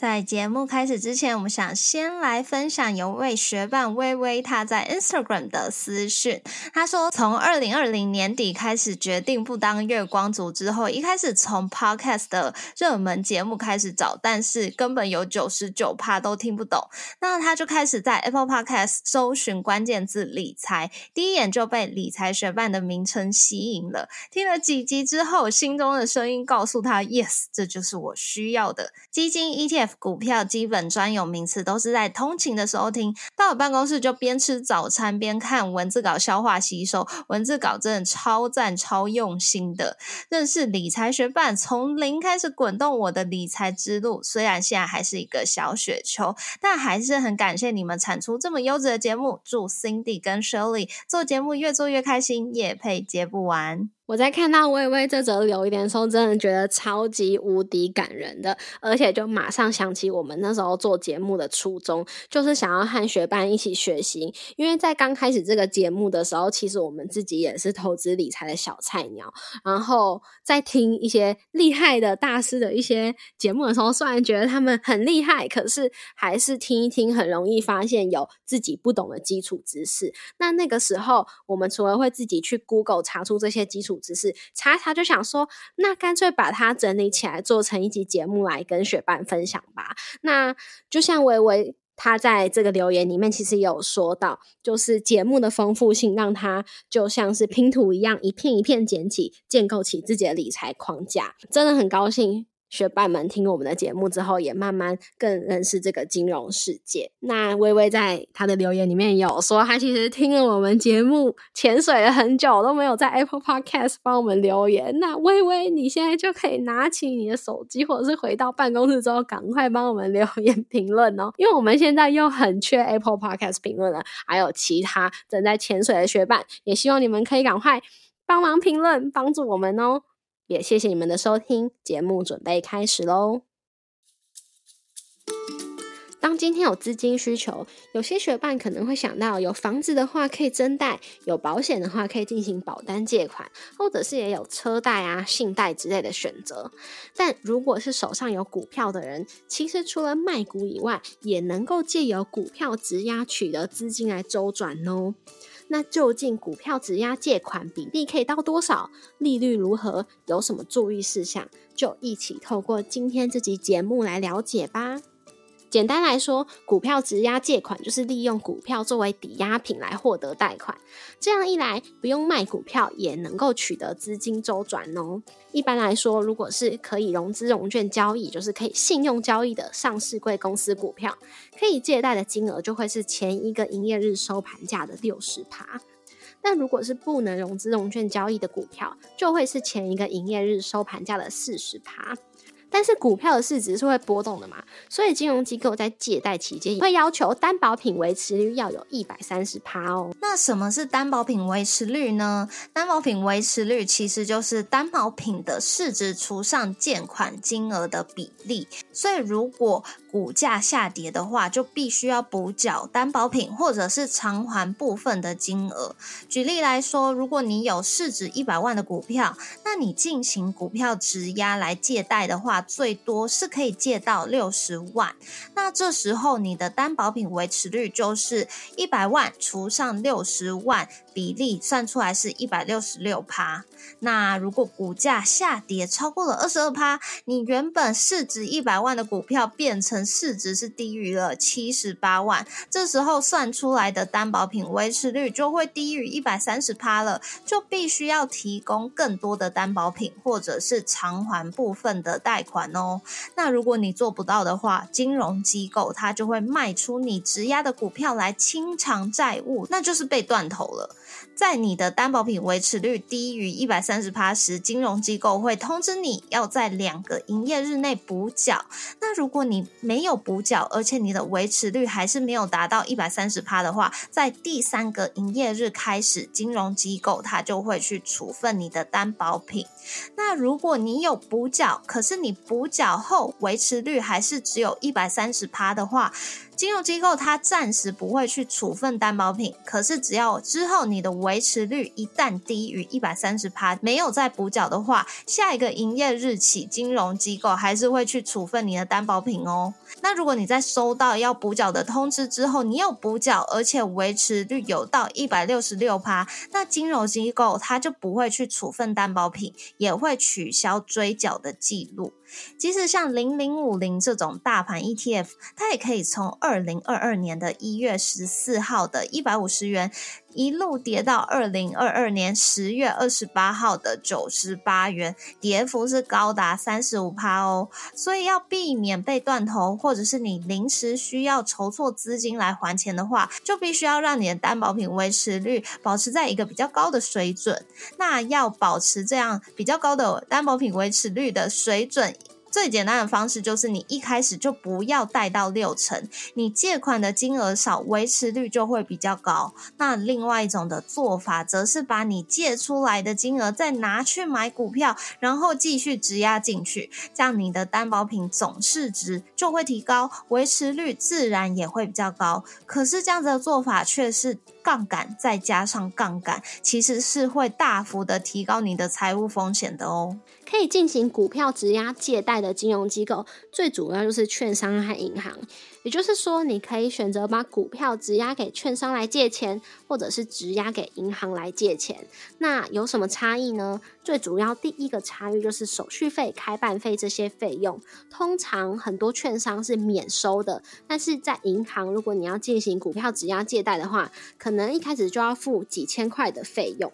在节目开始之前，我们想先来分享有位学伴微微他在 Instagram 的私讯。他说，从二零二零年底开始决定不当月光族之后，一开始从 Podcast 的热门节目开始找，但是根本有九十九趴都听不懂。那他就开始在 Apple Podcast 搜寻关键字理财，第一眼就被理财学伴的名称吸引了。听了几集之后，心中的声音告诉他：“Yes，这就是我需要的基金 ETF。”股票基本专有名词都是在通勤的时候听，到了办公室就边吃早餐边看文字稿消化吸收。文字稿真的超赞超用心的。认识理财学伴，从零开始滚动我的理财之路。虽然现在还是一个小雪球，但还是很感谢你们产出这么优质的节目。祝 Cindy 跟 Shirley 做节目越做越开心，也配接不完。我在看到微微这则留言的时候，真的觉得超级无敌感人的，而且就马上想起我们那时候做节目的初衷，就是想要和学伴一起学习。因为在刚开始这个节目的时候，其实我们自己也是投资理财的小菜鸟，然后在听一些厉害的大师的一些节目的时候，虽然觉得他们很厉害，可是还是听一听，很容易发现有自己不懂的基础知识。那那个时候，我们除了会自己去 Google 查出这些基础，只是查查就想说，那干脆把它整理起来，做成一集节目来跟学伴分享吧。那就像微微他在这个留言里面，其实有说到，就是节目的丰富性，让他就像是拼图一样，一片一片捡起，建构起自己的理财框架。真的很高兴。学伴们听我们的节目之后，也慢慢更认识这个金融世界。那微微在他的留言里面有说，他其实听了我们节目潜水了很久，都没有在 Apple Podcast 帮我们留言。那微微，你现在就可以拿起你的手机，或者是回到办公室之后，赶快帮我们留言评论哦，因为我们现在又很缺 Apple Podcast 评论了，还有其他正在潜水的学伴，也希望你们可以赶快帮忙评论，帮助我们哦。也谢谢你们的收听，节目准备开始喽。当今天有资金需求，有些学伴可能会想到，有房子的话可以增贷，有保险的话可以进行保单借款，或者是也有车贷啊、信贷之类的选择。但如果是手上有股票的人，其实除了卖股以外，也能够借由股票质押取得资金来周转哦。那究竟股票质押借款比例可以到多少？利率如何？有什么注意事项？就一起透过今天这集节目来了解吧。简单来说，股票质押借款就是利用股票作为抵押品来获得贷款。这样一来，不用卖股票也能够取得资金周转哦。一般来说，如果是可以融资融券交易，就是可以信用交易的上市贵公司股票，可以借贷的金额就会是前一个营业日收盘价的六十趴。但如果是不能融资融券交易的股票，就会是前一个营业日收盘价的四十趴。但是股票的市值是会波动的嘛，所以金融机构在借贷期间会要求担保品维持率要有一百三十趴哦。那什么是担保品维持率呢？担保品维持率其实就是担保品的市值除上借款金额的比例。所以如果股价下跌的话，就必须要补缴担保品或者是偿还部分的金额。举例来说，如果你有市值一百万的股票，那你进行股票质押来借贷的话，最多是可以借到六十万。那这时候你的担保品维持率就是一百万除上六十万，比例算出来是一百六十六趴。那如果股价下跌超过了二十二趴，你原本市值一百万的股票变成市值是低于了七十八万，这时候算出来的担保品维持率就会低于一百三十趴了，就必须要提供更多的担保品或者是偿还部分的贷款哦。那如果你做不到的话，金融机构它就会卖出你质押的股票来清偿债务，那就是被断头了。在你的担保品维持率低于一百三十趴时，金融机构会通知你要在两个营业日内补缴。那如果你没有补缴，而且你的维持率还是没有达到一百三十趴的话，在第三个营业日开始，金融机构它就会去处分你的担保品。那如果你有补缴，可是你补缴后维持率还是只有一百三十趴的话，金融机构它暂时不会去处分担保品。可是只要之后你的维持率一旦低于一百三十趴，没有再补缴的话，下一个营业日起，金融机构还是会去处分你的担保品哦。那如果你在收到要补缴的通知之后，你有补缴，而且维持率有到一百六十六趴，那金融机构它就不会去处分担保品，也会取消追缴的记录。即使像零零五零这种大盘 ETF，它也可以从二二零二二年的一月十四号的一百五十元，一路跌到二零二二年十月二十八号的九十八元，跌幅是高达三十五趴哦。所以要避免被断头，或者是你临时需要筹措资金来还钱的话，就必须要让你的担保品维持率保持在一个比较高的水准。那要保持这样比较高的担保品维持率的水准。最简单的方式就是你一开始就不要贷到六成，你借款的金额少，维持率就会比较高。那另外一种的做法，则是把你借出来的金额再拿去买股票，然后继续质押进去，这样你的担保品总市值就会提高，维持率自然也会比较高。可是这样子的做法却是。杠杆再加上杠杆，其实是会大幅的提高你的财务风险的哦。可以进行股票质押借贷的金融机构，最主要就是券商和银行。也就是说，你可以选择把股票质押给券商来借钱，或者是质押给银行来借钱。那有什么差异呢？最主要第一个差异就是手续费、开办费这些费用，通常很多券商是免收的。但是在银行，如果你要进行股票质押借贷的话，可能一开始就要付几千块的费用。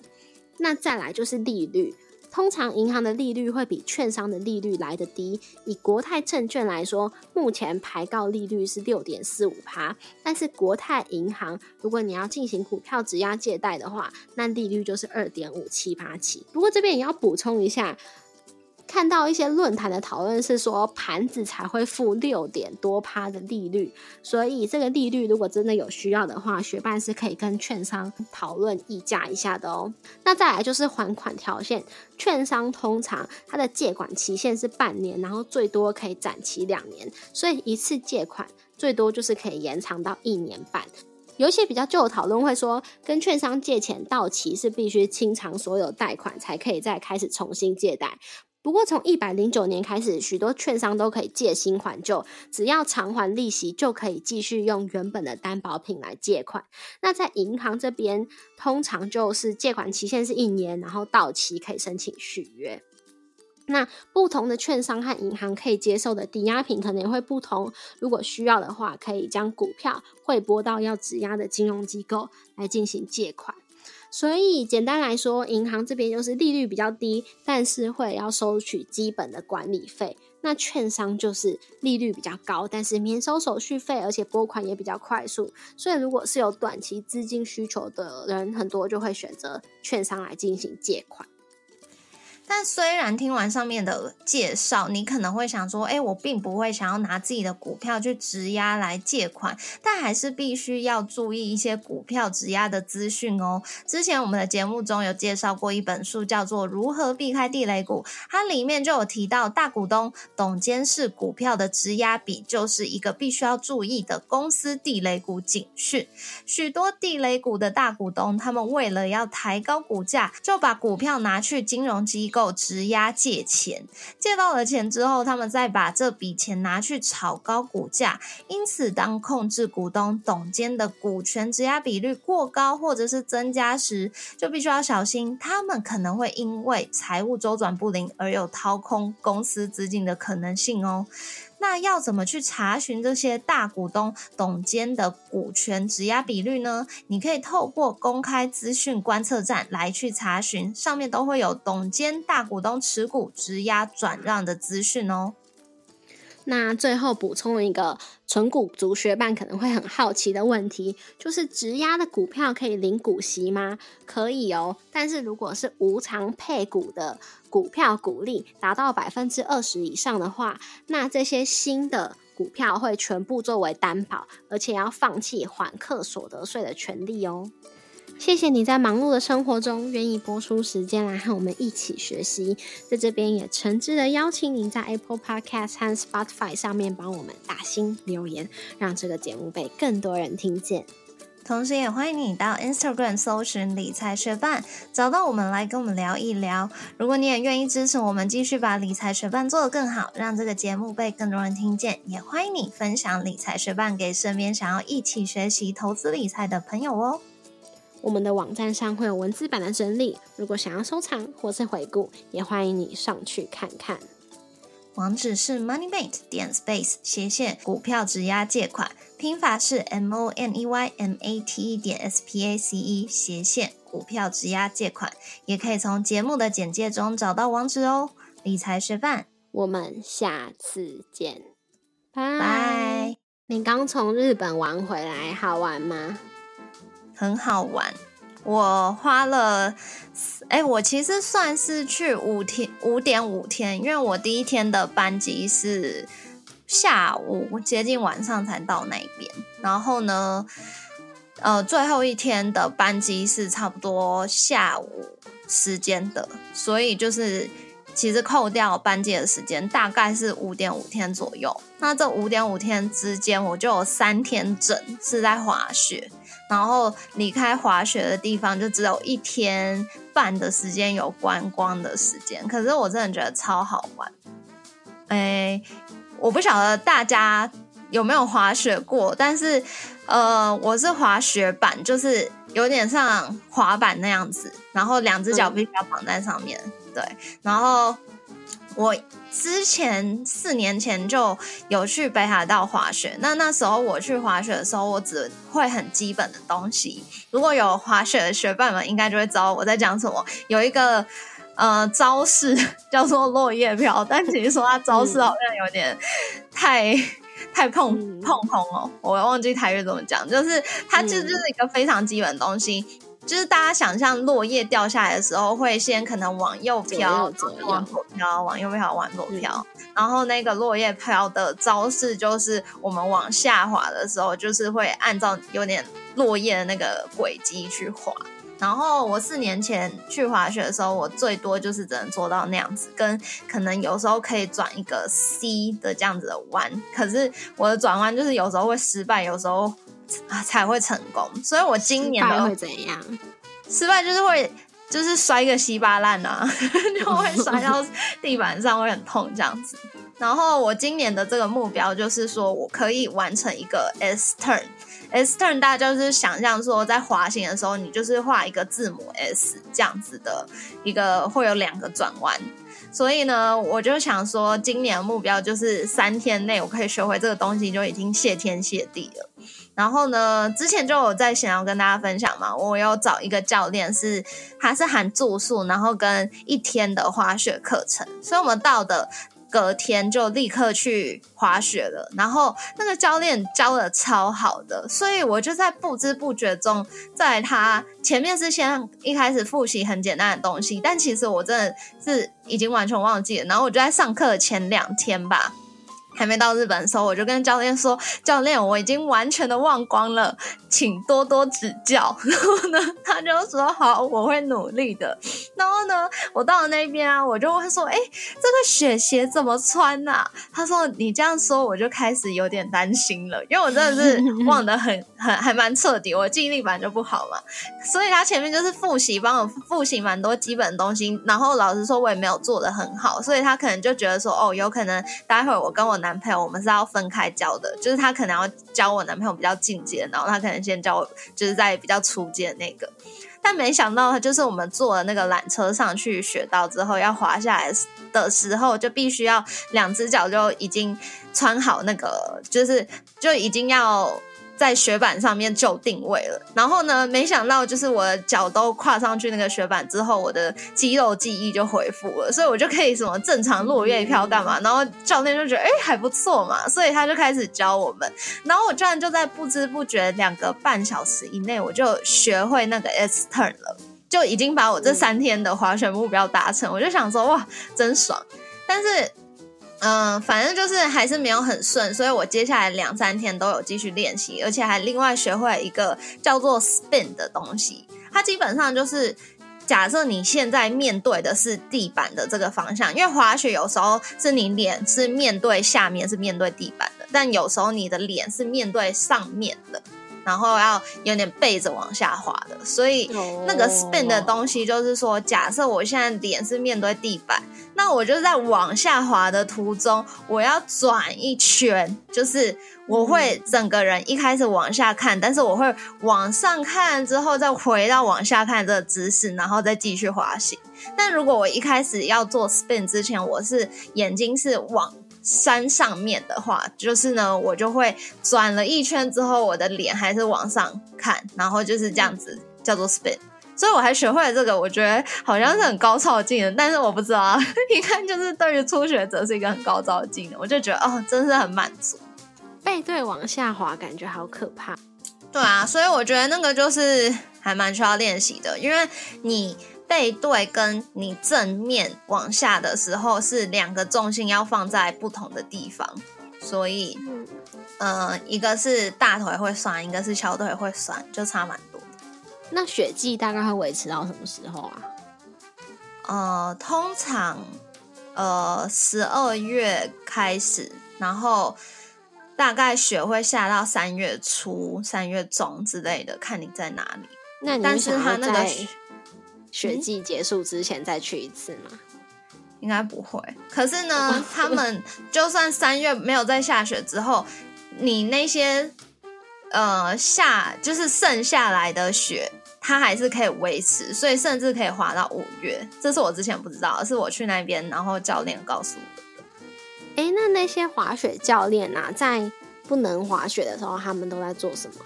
那再来就是利率。通常银行的利率会比券商的利率来得低。以国泰证券来说，目前排告利率是六点四五趴，但是国泰银行如果你要进行股票质押借贷的话，那利率就是二点五七八起。不过这边也要补充一下。看到一些论坛的讨论是说，盘子才会付六点多趴的利率，所以这个利率如果真的有需要的话，学办是可以跟券商讨论议价一下的哦。那再来就是还款条件，券商通常它的借款期限是半年，然后最多可以展期两年，所以一次借款最多就是可以延长到一年半。有一些比较旧的讨论会说，跟券商借钱到期是必须清偿所有贷款才可以再开始重新借贷。不过，从一百零九年开始，许多券商都可以借新还旧，只要偿还利息，就可以继续用原本的担保品来借款。那在银行这边，通常就是借款期限是一年，然后到期可以申请续约。那不同的券商和银行可以接受的抵押品可能会不同，如果需要的话，可以将股票汇拨到要质押的金融机构来进行借款。所以简单来说，银行这边就是利率比较低，但是会要收取基本的管理费。那券商就是利率比较高，但是免收手续费，而且拨款也比较快速。所以如果是有短期资金需求的人，很多就会选择券商来进行借款。但虽然听完上面的介绍，你可能会想说，哎，我并不会想要拿自己的股票去质押来借款，但还是必须要注意一些股票质押的资讯哦。之前我们的节目中有介绍过一本书，叫做《如何避开地雷股》，它里面就有提到，大股东董监事股票的质押比就是一个必须要注意的公司地雷股警讯。许多地雷股的大股东，他们为了要抬高股价，就把股票拿去金融机构。够质押借钱，借到了钱之后，他们再把这笔钱拿去炒高股价。因此，当控制股东董监的股权质押比率过高，或者是增加时，就必须要小心，他们可能会因为财务周转不灵而有掏空公司资金的可能性哦。那要怎么去查询这些大股东董监的股权质押比率呢？你可以透过公开资讯观测站来去查询，上面都会有董监大股东持股质押转让的资讯哦。那最后补充一个纯股族学伴可能会很好奇的问题，就是质押的股票可以领股息吗？可以哦，但是如果是无偿配股的股票股利达到百分之二十以上的话，那这些新的股票会全部作为担保，而且要放弃缓课所得税的权利哦。谢谢你在忙碌的生活中愿意播出时间来和我们一起学习，在这边也诚挚的邀请您在 Apple Podcast 和 Spotify 上面帮我们打星留言，让这个节目被更多人听见。同时，也欢迎你到 Instagram 搜寻理财学伴，找到我们来跟我们聊一聊。如果你也愿意支持我们，继续把理财学伴做得更好，让这个节目被更多人听见，也欢迎你分享理财学伴给身边想要一起学习投资理财的朋友哦。我们的网站上会有文字版的整理，如果想要收藏或是回顾，也欢迎你上去看看。网址是 moneymate 点 space 斜线股票质押借款，拼法是 m o n e y m a t e 点 s p a c e 斜线股票质押借款，也可以从节目的简介中找到网址哦。理财学范，我们下次见，拜。你刚从日本玩回来，好玩吗？很好玩。我花了，哎，我其实算是去五天五点五天，因为我第一天的班机是下午接近晚上才到那边，然后呢，呃，最后一天的班机是差不多下午时间的，所以就是其实扣掉班机的时间，大概是五点五天左右。那这五点五天之间，我就有三天整是在滑雪。然后离开滑雪的地方，就只有一天半的时间有观光的时间。可是我真的觉得超好玩。哎，我不晓得大家有没有滑雪过，但是呃，我是滑雪板，就是有点像滑板那样子，然后两只脚必须要绑在上面。对，然后。我之前四年前就有去北海道滑雪，那那时候我去滑雪的时候，我只会很基本的东西。如果有滑雪的学伴们，应该就会知道我在讲什么。有一个呃招式叫做落叶飘，但其实说它招式好像有点太太碰碰碰哦，我忘记台语怎么讲，就是它其实就是一个非常基本的东西。就是大家想象落叶掉下来的时候，会先可能往右飘，往左飘，往右飘，往左飘。然后那个落叶飘的招式，就是我们往下滑的时候，就是会按照有点落叶的那个轨迹去滑。然后我四年前去滑雪的时候，我最多就是只能做到那样子，跟可能有时候可以转一个 C 的这样子的弯。可是我的转弯就是有时候会失败，有时候。啊，才会成功。所以我今年会怎样？失败就是会，就是摔个稀巴烂啊，就会摔到 地板上，会很痛这样子。然后我今年的这个目标就是说，我可以完成一个 S turn。S turn 大家就是想象说，在滑行的时候，你就是画一个字母 S 这样子的一个，会有两个转弯。所以呢，我就想说，今年的目标就是三天内我可以学会这个东西，就已经谢天谢地了。然后呢，之前就有在想要跟大家分享嘛，我有找一个教练，是他是含住宿，然后跟一天的滑雪课程，所以我们到的隔天就立刻去滑雪了。然后那个教练教的超好的，所以我就在不知不觉中，在他前面是先一开始复习很简单的东西，但其实我真的是已经完全忘记了。然后我就在上课前两天吧。还没到日本的时候，我就跟教练说：“教练，我已经完全的忘光了，请多多指教。”然后呢，他就说：“好，我会努力的。”然后呢，我到了那边啊，我就问说：“哎，这个雪鞋怎么穿呐？”他说：“你这样说，我就开始有点担心了，因为我真的是 忘得很很还蛮彻底，我记忆力本来就不好嘛。所以他前面就是复习，帮我复习蛮多基本东西。然后老实说，我也没有做的很好，所以他可能就觉得说：“哦，有可能待会儿我跟我。”男朋友，我们是要分开教的，就是他可能要教我男朋友比较进阶，然后他可能先教我，就是在比较初阶那个。但没想到，就是我们坐了那个缆车上去雪道之后，要滑下来的时候，就必须要两只脚就已经穿好那个，就是就已经要。在雪板上面就定位了，然后呢，没想到就是我的脚都跨上去那个雪板之后，我的肌肉记忆就恢复了，所以我就可以什么正常落月飘干嘛？然后教练就觉得哎还不错嘛，所以他就开始教我们，然后我居然就在不知不觉两个半小时以内，我就学会那个 S turn 了，就已经把我这三天的滑雪目标达成。我就想说哇，真爽！但是。嗯，反正就是还是没有很顺，所以我接下来两三天都有继续练习，而且还另外学会一个叫做 spin 的东西。它基本上就是假设你现在面对的是地板的这个方向，因为滑雪有时候是你脸是面对下面，是面对地板的，但有时候你的脸是面对上面的。然后要有点背着往下滑的，所以那个 spin 的东西就是说，假设我现在脸是面对地板，那我就在往下滑的途中，我要转一圈，就是我会整个人一开始往下看，但是我会往上看之后再回到往下看这个姿势，然后再继续滑行。但如果我一开始要做 spin 之前，我是眼睛是往。山上面的话，就是呢，我就会转了一圈之后，我的脸还是往上看，然后就是这样子叫做 spin。所以我还学会了这个，我觉得好像是很高超的技能，但是我不知道，一看就是对于初学者是一个很高超的技能，我就觉得哦，真是很满足。背对往下滑，感觉好可怕。对啊，所以我觉得那个就是还蛮需要练习的，因为你。背对跟你正面往下的时候是两个重心要放在不同的地方，所以，呃，一个是大腿会酸，一个是小腿会酸，就差蛮多。那雪季大概会维持到什么时候啊？呃，通常，呃，十二月开始，然后大概雪会下到三月初、三月中之类的，看你在哪里。那但是它那个。雪季结束之前再去一次吗？应该不会。可是呢，他们 就算三月没有在下雪之后，你那些呃下就是剩下来的雪，它还是可以维持，所以甚至可以滑到五月。这是我之前不知道，是我去那边，然后教练告诉我的。哎，那那些滑雪教练啊，在不能滑雪的时候，他们都在做什么？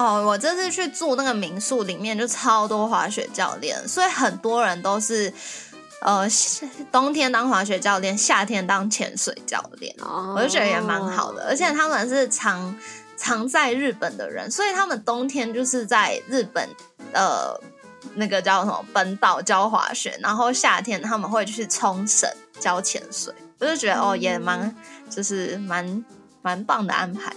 哦，我这次去住那个民宿，里面就超多滑雪教练，所以很多人都是，呃，冬天当滑雪教练，夏天当潜水教练，我就觉得也蛮好的。而且他们是常常在日本的人，所以他们冬天就是在日本，呃，那个叫什么本岛教滑雪，然后夏天他们会去冲绳教潜水，我就觉得哦，也蛮就是蛮蛮棒的安排。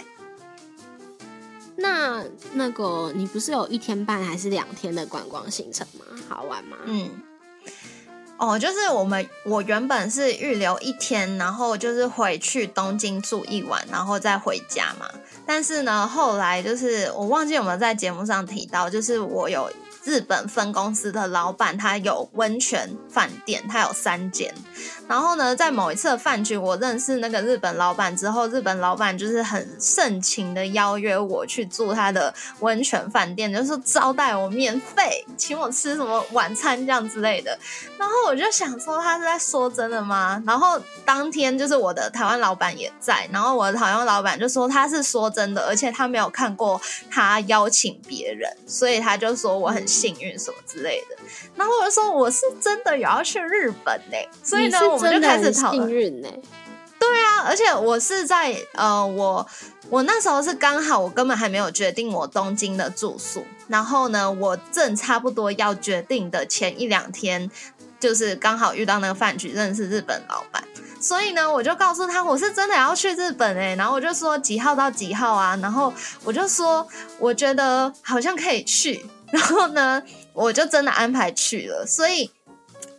那那个，你不是有一天半还是两天的观光行程吗？好玩吗？嗯，哦，就是我们我原本是预留一天，然后就是回去东京住一晚，然后再回家嘛。但是呢，后来就是我忘记有没有在节目上提到，就是我有。日本分公司的老板，他有温泉饭店，他有三间。然后呢，在某一次饭局，我认识那个日本老板之后，日本老板就是很盛情的邀约我去住他的温泉饭店，就是招待我免费，请我吃什么晚餐这样之类的。然后我就想说，他是在说真的吗？然后当天就是我的台湾老板也在，然后我的台湾老板就说他是说真的，而且他没有看过他邀请别人，所以他就说我很。幸运什么之类的，然后我就说我是真的有要去日本呢，所以呢我们就开始讨论。对啊，而且我是在呃，我我那时候是刚好我根本还没有决定我东京的住宿，然后呢我正差不多要决定的前一两天，就是刚好遇到那个饭局，认识日本老板，所以呢我就告诉他我是真的要去日本哎，然后我就说几号到几号啊，然后我就说我觉得好像可以去。然后呢，我就真的安排去了。所以，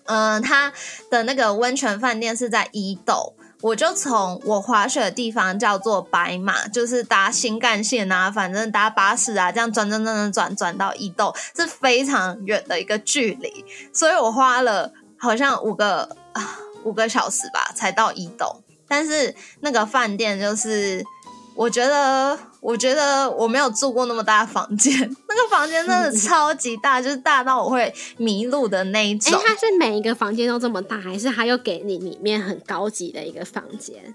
嗯，他的那个温泉饭店是在伊豆，我就从我滑雪的地方叫做白马，就是搭新干线啊，反正搭巴士啊，这样转转转转转转到伊豆是非常远的一个距离，所以我花了好像五个 五个小时吧才到伊豆。但是那个饭店就是，我觉得。我觉得我没有住过那么大的房间，那个房间真的超级大，就是大到我会迷路的那一种。哎，它是每一个房间都这么大，还是它又给你里面很高级的一个房间？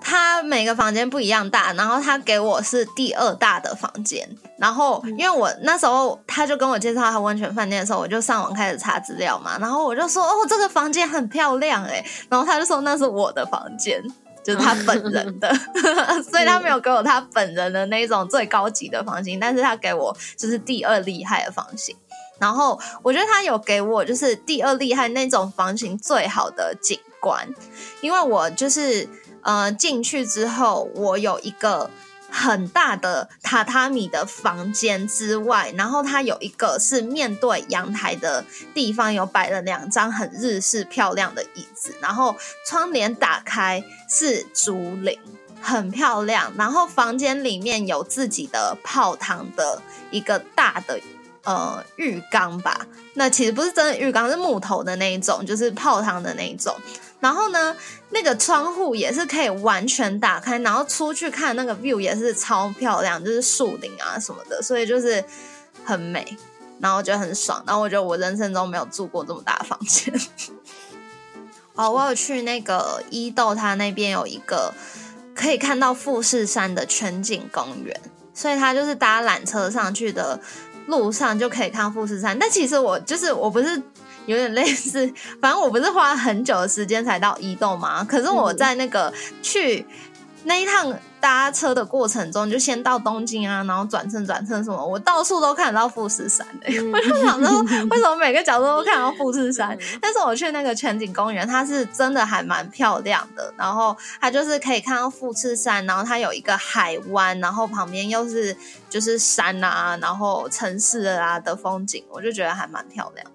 它每个房间不一样大，然后他给我是第二大的房间。然后因为我那时候他就跟我介绍他温泉饭店的时候，我就上网开始查资料嘛，然后我就说哦，这个房间很漂亮哎，然后他就说那是我的房间。就是他本人 的，所以他没有给我他本人的那种最高级的房型，但是他给我就是第二厉害的房型。然后我觉得他有给我就是第二厉害那种房型最好的景观，因为我就是呃进去之后，我有一个很大的榻榻米的房间之外，然后它有一个是面对阳台的地方，有摆了两张很日式漂亮的椅子，然后窗帘打开是竹林，很漂亮。然后房间里面有自己的泡汤的一个大的呃浴缸吧，那其实不是真的浴缸，是木头的那一种，就是泡汤的那一种。然后呢，那个窗户也是可以完全打开，然后出去看那个 view 也是超漂亮，就是树林啊什么的，所以就是很美，然后我觉得很爽。然后我觉得我人生中没有住过这么大的房间。哦，我有去那个伊豆，它那边有一个可以看到富士山的全景公园，所以它就是搭缆车上去的路上就可以看富士山。但其实我就是我不是。有点类似，反正我不是花了很久的时间才到移动嘛。可是我在那个去那一趟搭车的过程中，就先到东京啊，然后转乘转乘什么，我到处都看得到富士山的。我就想说，为什么每个角度都看到富士山？但是我去那个全景公园，它是真的还蛮漂亮的。然后它就是可以看到富士山，然后它有一个海湾，然后旁边又是就是山啊，然后城市啊的风景，我就觉得还蛮漂亮。